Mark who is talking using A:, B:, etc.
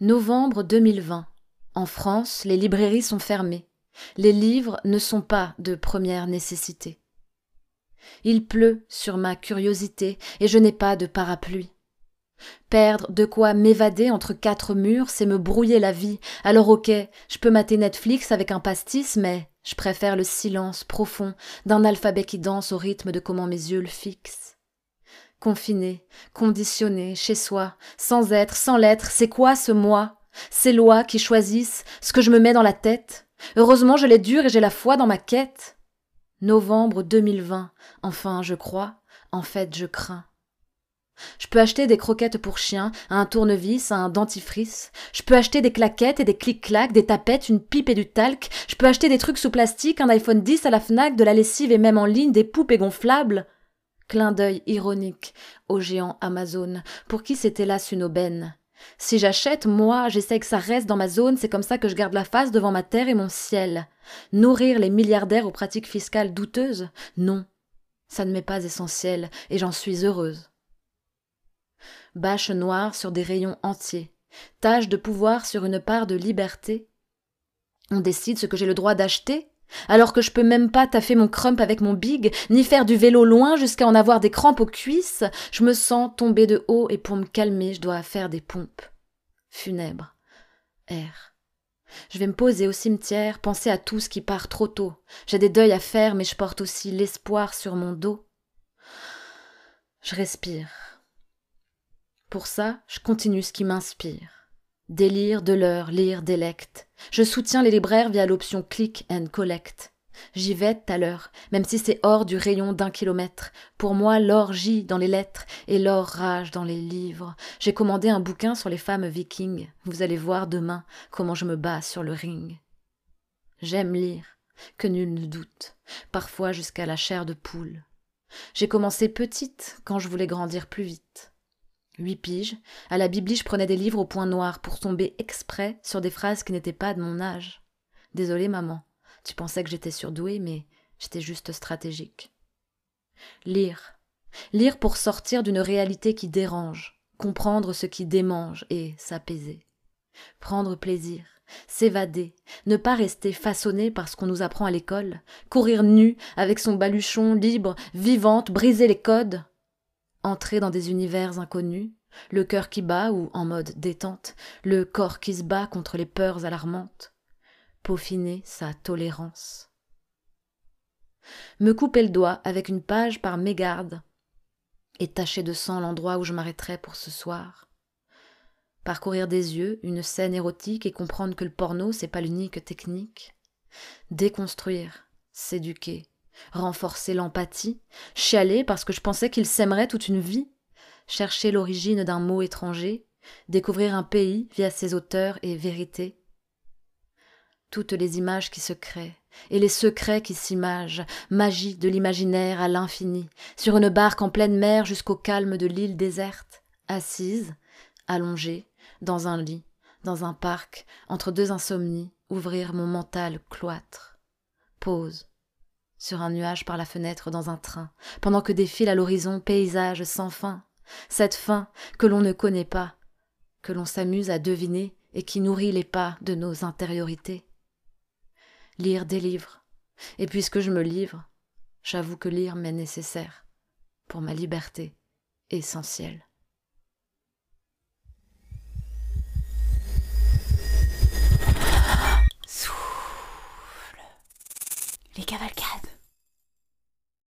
A: Novembre 2020. En France, les librairies sont fermées. Les livres ne sont pas de première nécessité. Il pleut sur ma curiosité et je n'ai pas de parapluie. Perdre de quoi m'évader entre quatre murs, c'est me brouiller la vie. Alors ok, je peux mater Netflix avec un pastis, mais je préfère le silence profond d'un alphabet qui danse au rythme de comment mes yeux le fixent. Confiné, conditionné, chez soi, sans être, sans l'être, c'est quoi ce moi? Ces lois qui choisissent ce que je me mets dans la tête? Heureusement je l'ai dur et j'ai la foi dans ma quête. Novembre 2020, enfin je crois, en fait je crains. Je peux acheter des croquettes pour chiens, un tournevis, un dentifrice. Je peux acheter des claquettes et des clic-clacs, des tapettes, une pipe et du talc. Je peux acheter des trucs sous plastique, un iPhone 10 à la Fnac, de la lessive et même en ligne, des poupées gonflables. Clin d'œil ironique au géant Amazon, pour qui c'est hélas une aubaine. Si j'achète, moi, j'essaie que ça reste dans ma zone, c'est comme ça que je garde la face devant ma terre et mon ciel. Nourrir les milliardaires aux pratiques fiscales douteuses? Non, ça ne m'est pas essentiel, et j'en suis heureuse bâche noire sur des rayons entiers, tache de pouvoir sur une part de liberté. On décide ce que j'ai le droit d'acheter, alors que je peux même pas taffer mon crump avec mon big, ni faire du vélo loin jusqu'à en avoir des crampes aux cuisses, je me sens tomber de haut et pour me calmer, je dois faire des pompes. Funèbres. Air. Je vais me poser au cimetière, penser à tout ce qui part trop tôt. J'ai des deuils à faire, mais je porte aussi l'espoir sur mon dos. Je respire. Pour ça, je continue ce qui m'inspire. Délire, de l'heure, lire, délecte. Je soutiens les libraires via l'option click and collect. J'y vais tout à l'heure, même si c'est hors du rayon d'un kilomètre. Pour moi, l'or gît dans les lettres et l'or rage dans les livres. J'ai commandé un bouquin sur les femmes vikings. Vous allez voir demain comment je me bats sur le ring. J'aime lire, que nul ne doute, parfois jusqu'à la chair de poule. J'ai commencé petite quand je voulais grandir plus vite. Huit piges, à la Bibli, je prenais des livres au point noir pour tomber exprès sur des phrases qui n'étaient pas de mon âge. Désolée, maman. Tu pensais que j'étais surdouée, mais j'étais juste stratégique. Lire. Lire pour sortir d'une réalité qui dérange, comprendre ce qui démange et s'apaiser. Prendre plaisir, s'évader, ne pas rester façonné par ce qu'on nous apprend à l'école, courir nu avec son baluchon libre, vivante, briser les codes, entrer dans des univers inconnus, le cœur qui bat ou en mode détente, le corps qui se bat contre les peurs alarmantes, peaufiner sa tolérance. Me couper le doigt avec une page par mégarde et tacher de sang l'endroit où je m'arrêterai pour ce soir. Parcourir des yeux une scène érotique et comprendre que le porno, c'est pas l'unique technique. Déconstruire, s'éduquer, renforcer l'empathie, chialer parce que je pensais qu'il s'aimerait toute une vie, chercher l'origine d'un mot étranger, découvrir un pays via ses auteurs et vérités. Toutes les images qui se créent, et les secrets qui s'imagent, magie de l'imaginaire à l'infini, sur une barque en pleine mer jusqu'au calme de l'île déserte, assise, allongée, dans un lit, dans un parc, entre deux insomnies, ouvrir mon mental cloître. Pause, sur un nuage par la fenêtre dans un train, pendant que défile à l'horizon paysage sans fin, cette fin que l'on ne connaît pas, que l'on s'amuse à deviner et qui nourrit les pas de nos intériorités. Lire des livres, et puisque je me livre, j'avoue que lire m'est nécessaire pour ma liberté essentielle.
B: Souffle. Les cavalcades.